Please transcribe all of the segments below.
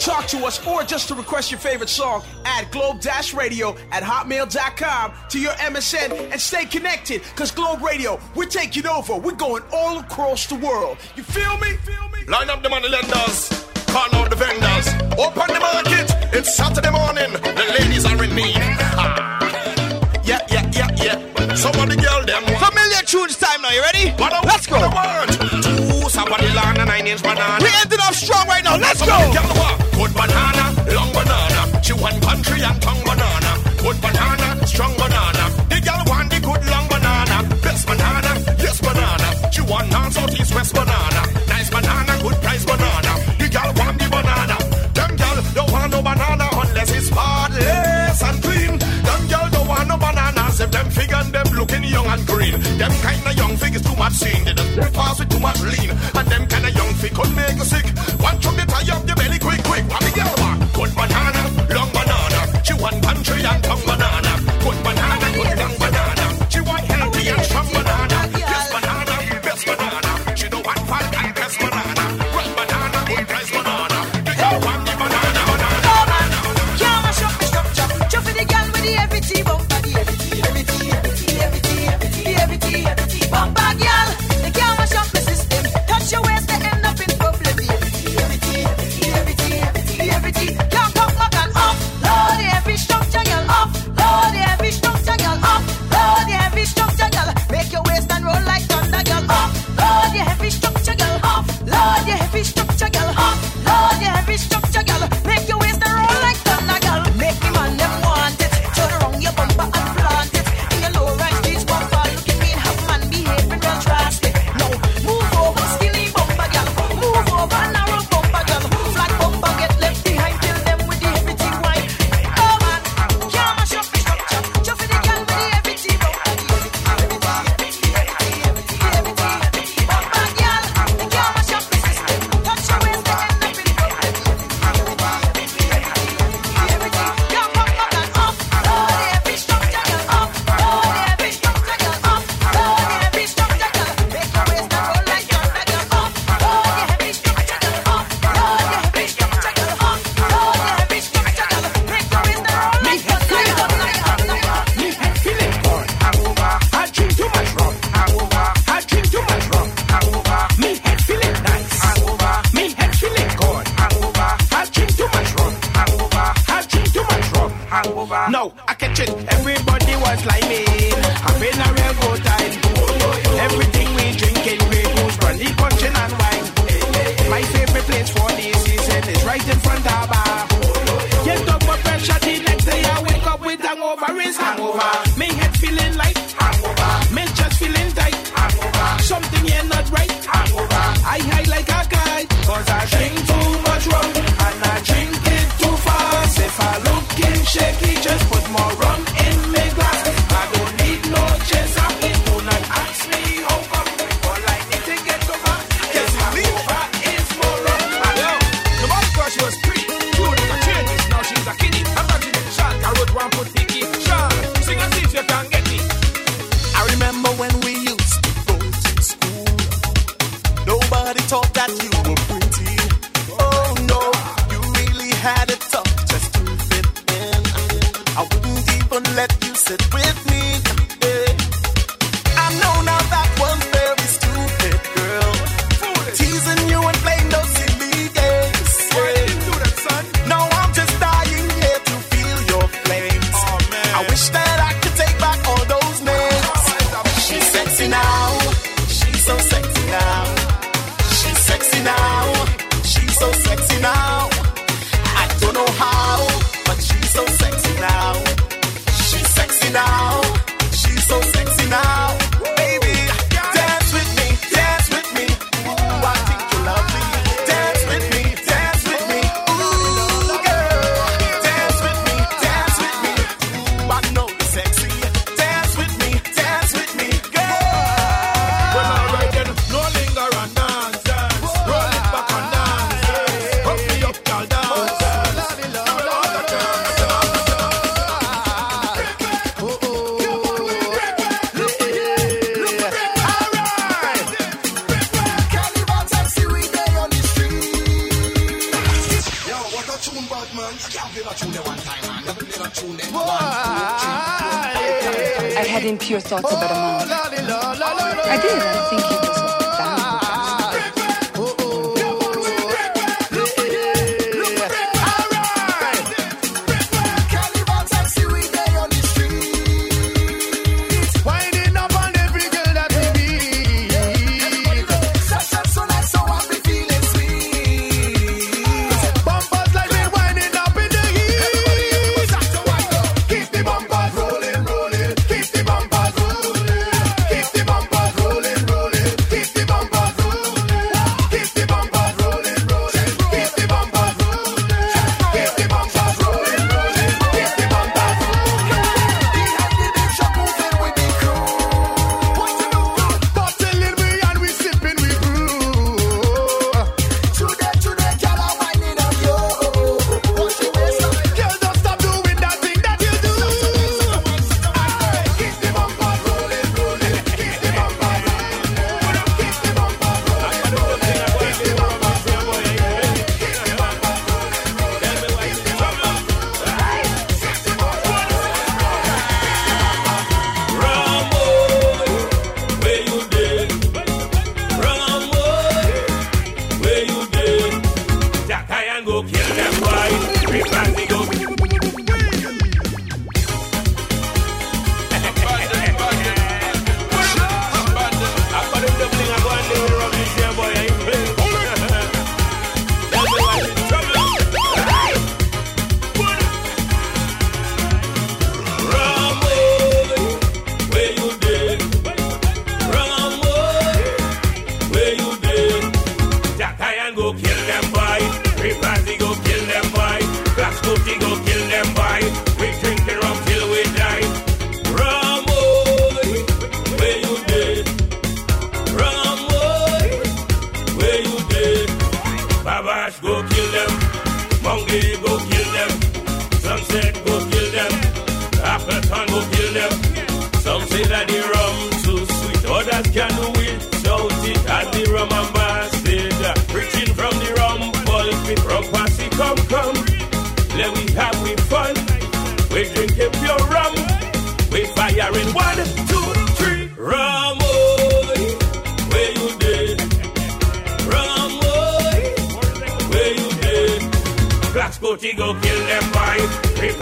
talk to us or just to request your favorite song, add Globe Dash Radio at hotmail.com to your MSN and stay connected because Globe Radio, we're taking over. We're going all across the world. You feel me? Feel me? Line up the money lenders. Call out the vendors. Open the market. It's Saturday morning. The ladies are in need. Ah. Yeah, yeah, yeah, yeah. Some of the girl them want. Familiar tunes time now. You ready? Let's go. Two somebody land a nine inch banana. We ended up strong right now. Let's go. Good banana, long banana. She want country and tongue banana. Good banana, strong banana. The girl want the good long banana. Best banana, yes banana. She want north, much seen. They just pass with too much lean. And them kind of young fig could make you sick. One chunk they tie up your belly quick, quick. What the girl want? Good banana, long banana. She want country and tongue No, I catch it. Everybody was like me. Having a real good time. Everything we drinking, we goose, brandy, punching and wine. My favorite place for the season is right in front of bar. Get up for pressure the next day. I wake up with hangover, is hangover. Me head feeling light, hangover. Me chest feeling tight, hangover. Something here not right, hangover. I high like a kite, cause I drink too much rum and I drink it too. If I looking shaky, just put more rum in me glass. I don't need no chase Three fancy go kill go kill them boy. Three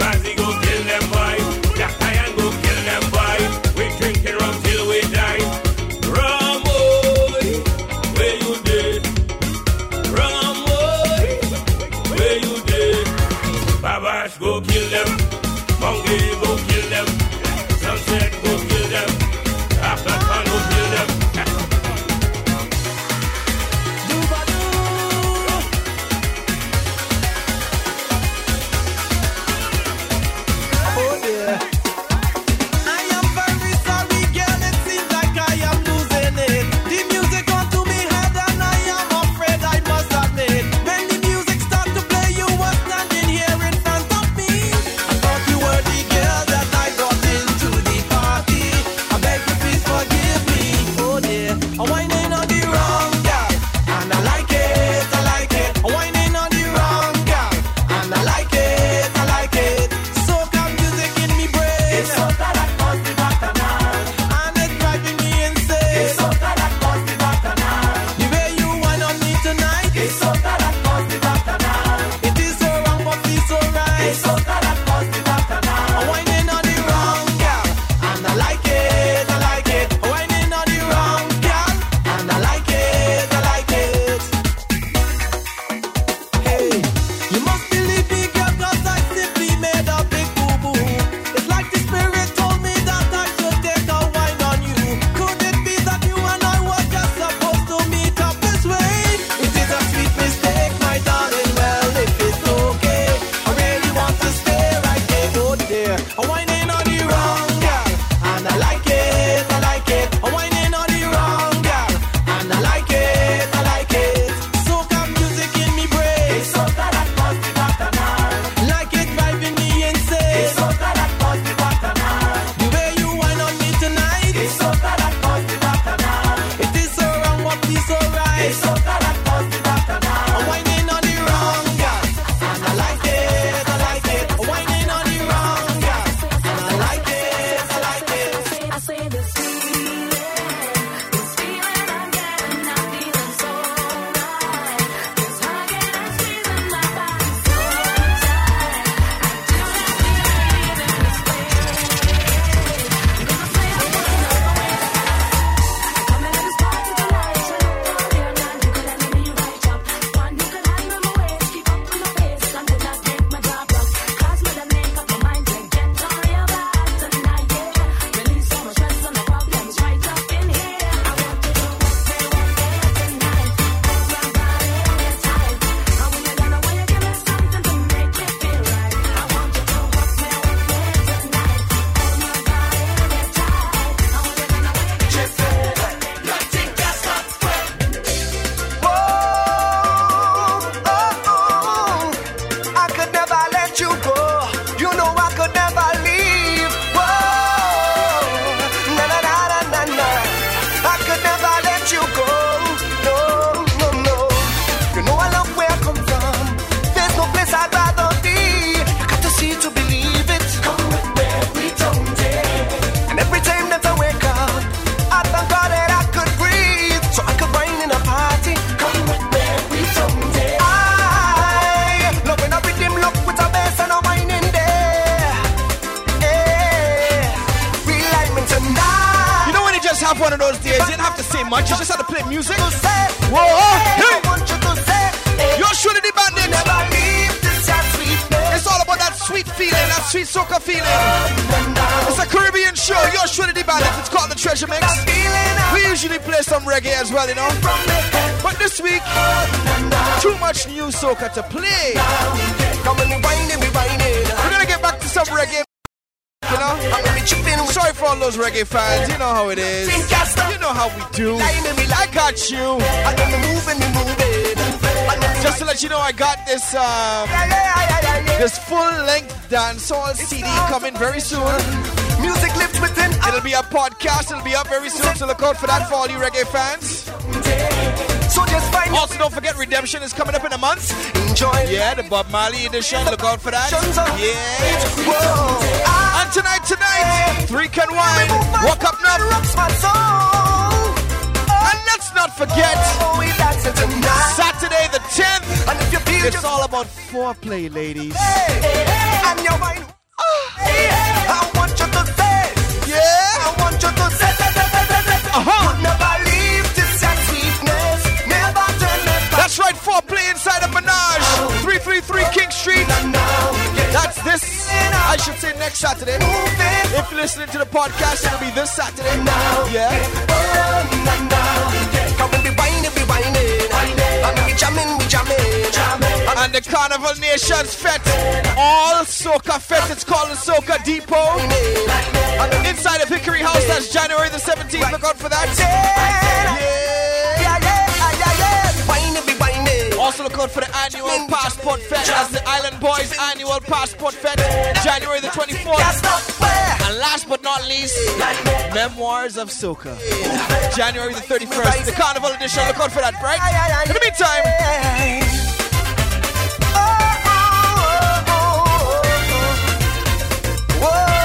It's called the Treasure Mix. We usually play some reggae as well, you know. But this week, too much new soca to play. Come on, we whining, we whining. We're gonna get back to some reggae. You know? I'm gonna be chipping with Sorry for all those reggae fans. You know how it is. You know how we do. I got you. And then we moving, we moving. And then we Just to let you know, I got this um, yeah. this full length dancehall CD coming very soon. Music lives within us. It'll be a podcast. It'll be up very soon. So look out for that for all you reggae fans. So just find Also, don't forget Redemption is coming up in a month. enjoy. Yeah, the Bob Marley edition. Look out for that. Yeah. And tonight, tonight, three can wine. Walk up now. rocks my soul. And let's not forget Oh, we dancing tonight. Saturday the 10th. And if you feel It's all about foreplay, ladies. And your mind. I want you to say. Yeah. I want you to say. say, say, say, say, say. Uh-huh. Would never leave this your sweetness. Never turn back. That's right, foreplay inside of Menage. 333 King Street. That's this, I should say next Saturday. If you're listening to the podcast, it'll be this Saturday. Yeah. Oh, And be whining, be whining. And we jamming, we jamming. And the Carnival Nations Fete. All Soca Fete. It's called the Soca Depot. Inside of Hickory House, that's January the 17th. Look out for that. Yeah, Also look out for the annual Passport Fete. That's the Island Boys annual Passport Fete. January the 24th. And last but not least, Memoirs of Soca. January the 31st. The Carnival Edition. Look out for that, right? In the meantime, I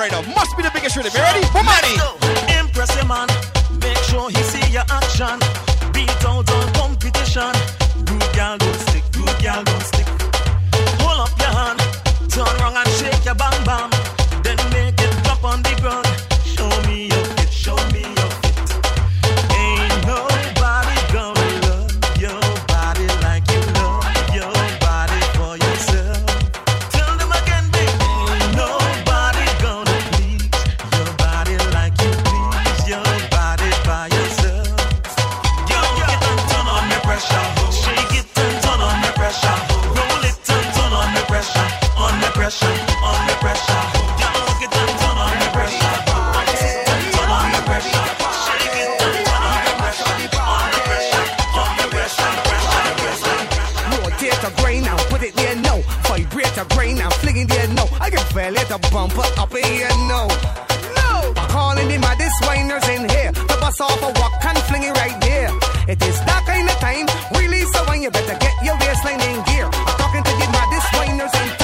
right now. now, put it there no. Vibrate your brain I'm it there no. I can feel it, a bumper up here no. No! Calling the maddest whiners in here. The bus off a walk and fling it right there. It is that kind of time, really, so when you better get your waistline in gear. I'm talking to the maddest whiners in here.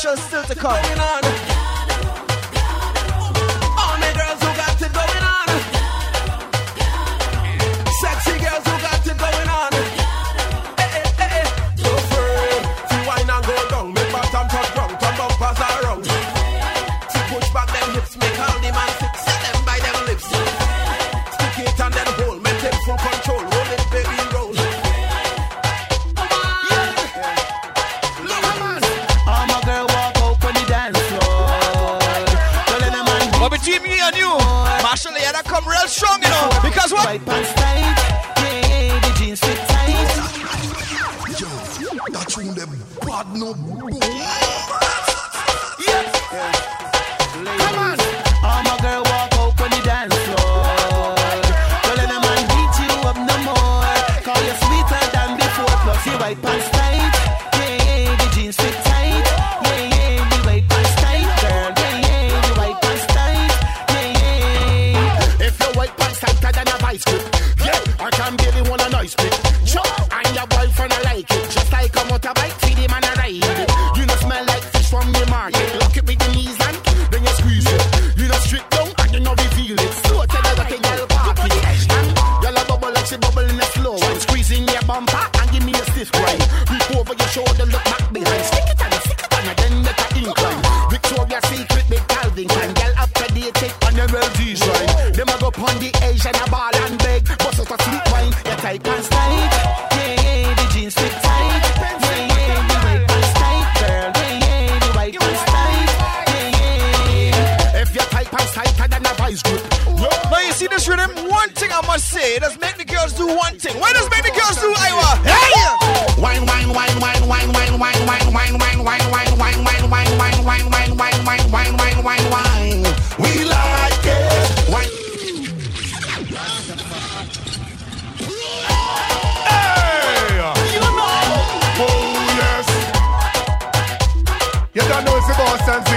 special still to come.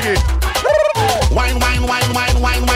Wine, wine, wine, wine, wine,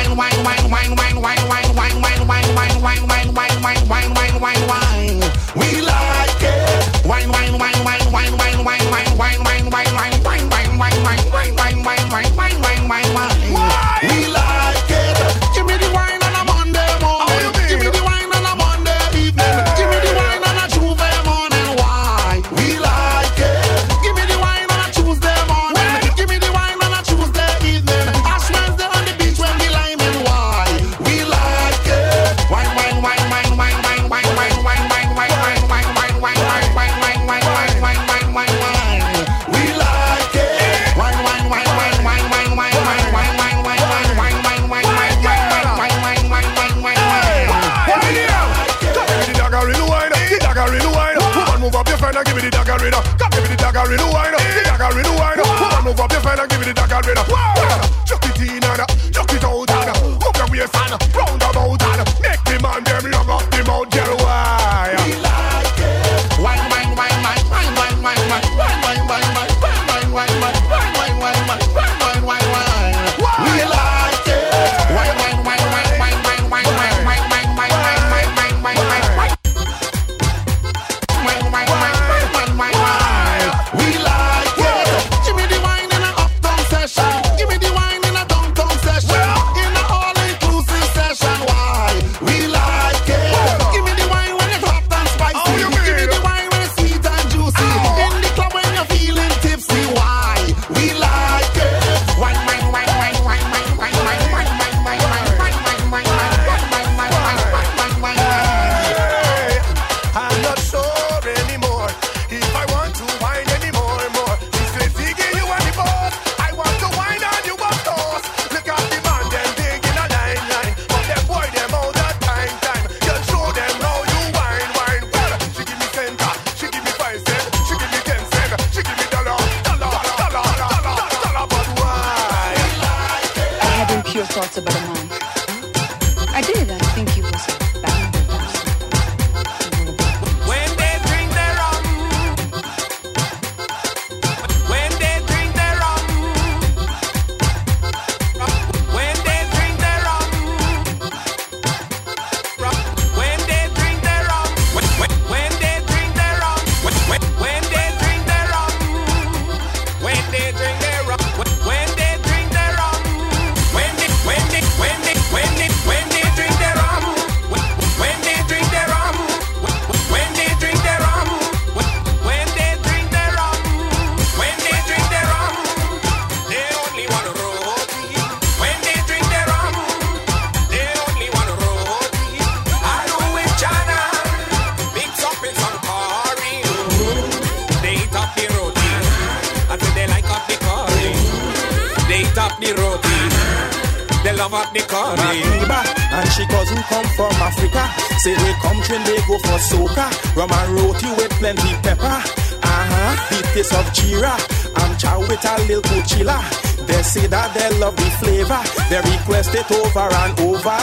From a roti with plenty pepper, uh-huh, taste of chira, I'm chow with a little cuchilla. They say that they love the flavor, they request it over and over.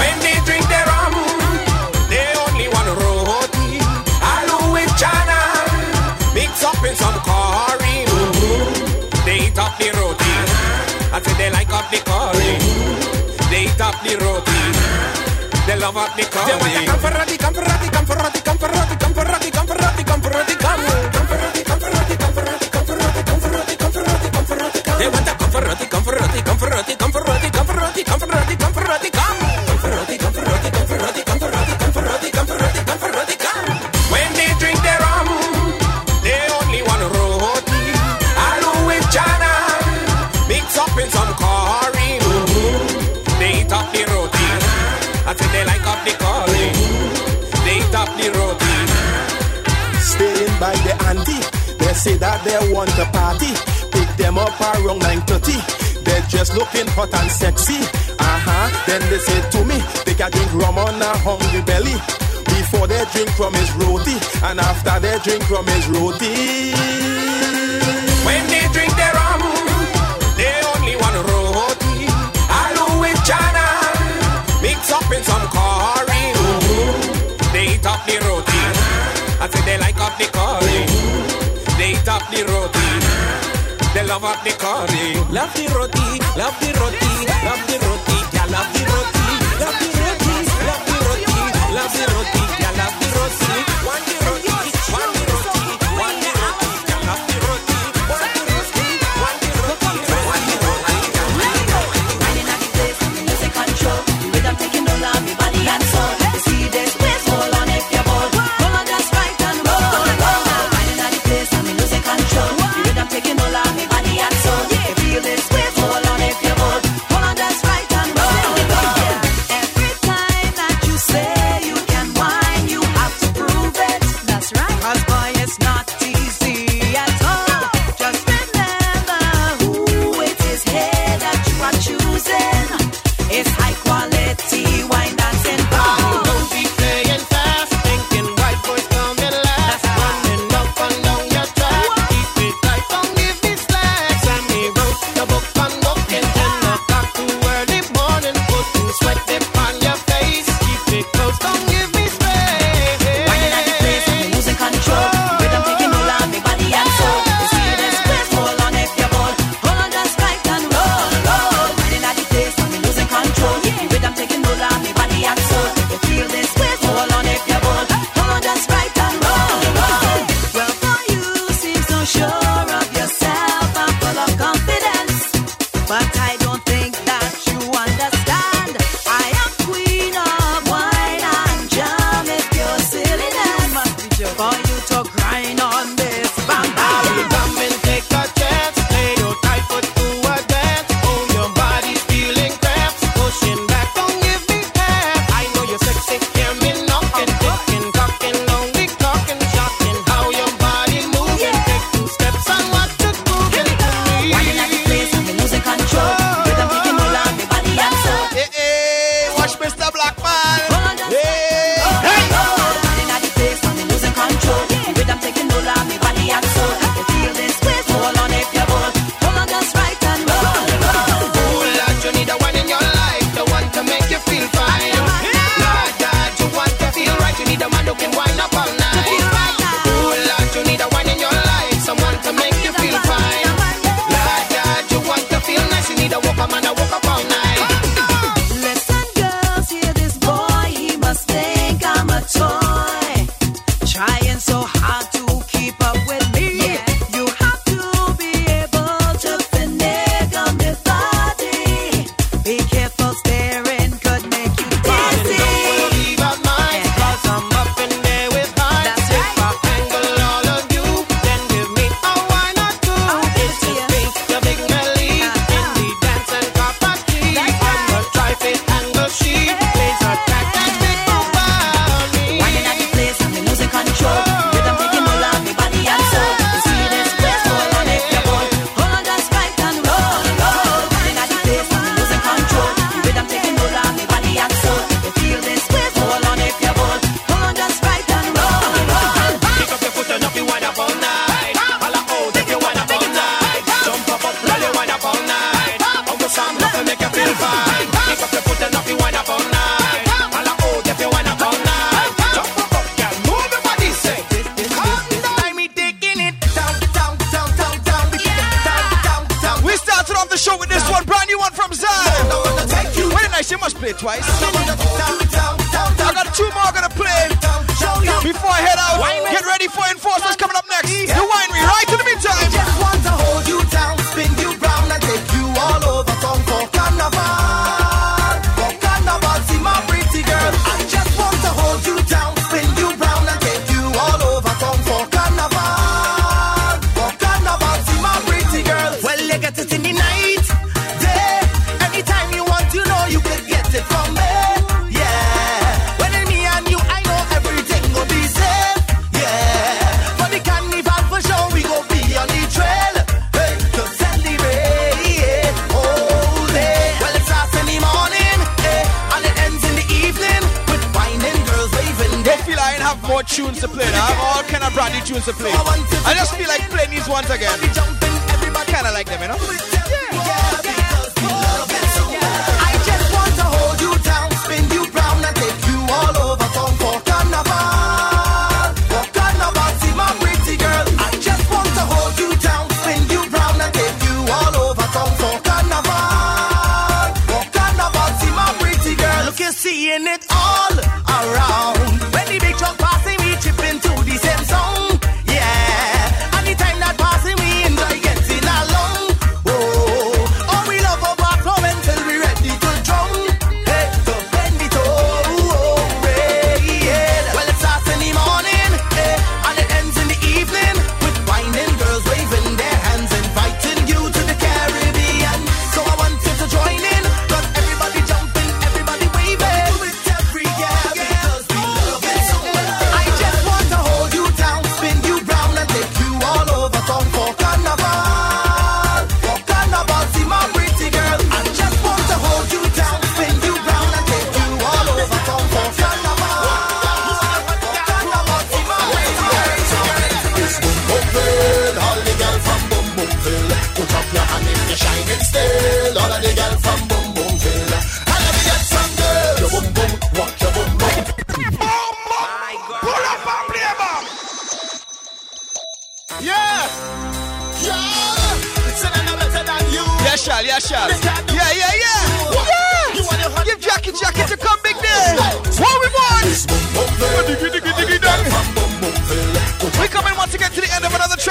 When they drink their rum, they only want roti, aloo with chana, mix up in some curry. Mm-hmm. They eat up the roti, I say they like up the curry. They eat up the roti they love up the comedy. Come for Roddy, come for Roddy, come for Roddy, come for Roddy, come for Roddy, come for say that they want a party. Pick them up around 9.30. They're just looking hot and sexy. Uh-huh. Then they say to me, they can drink rum on a hungry belly. Before they drink rum is roti. And after they drink rum is roti. love the roti. They love up the curry. Love the roti, love the roti, love tunes to play. I just feel like playing these once again. Kinda like them, you know?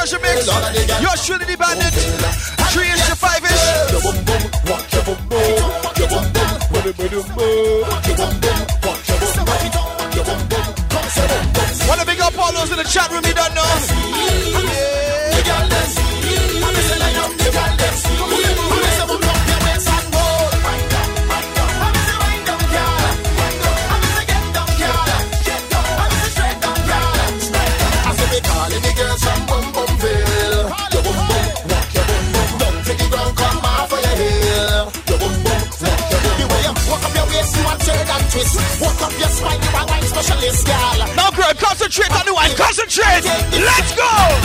Treasure Mix. You're truly the bandit. Three inch to five inch. Wanna big up all those in the chat room you don't know. Concentrate on the wine. Concentrate. Let's go.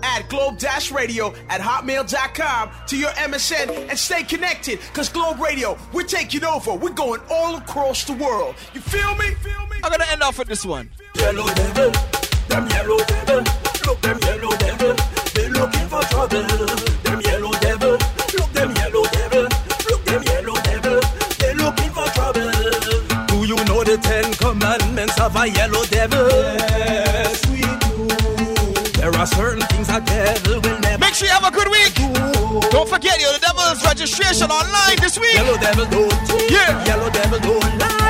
add Globe Radio at hotmail.com to your MSN and stay connected because Globe Radio, we're taking over. We're going all across the world. You feel me? I'm going to end off with this one. Yellow devil, them yellow devil, look them yellow devil, they looking for trouble. Them yellow devil, look them yellow devil, look them yellow devil, they looking for trouble. Do you know the Ten Commandments of a yellow devil? online this week. Yellow devil don't. Yeah. Yellow devil don't lie.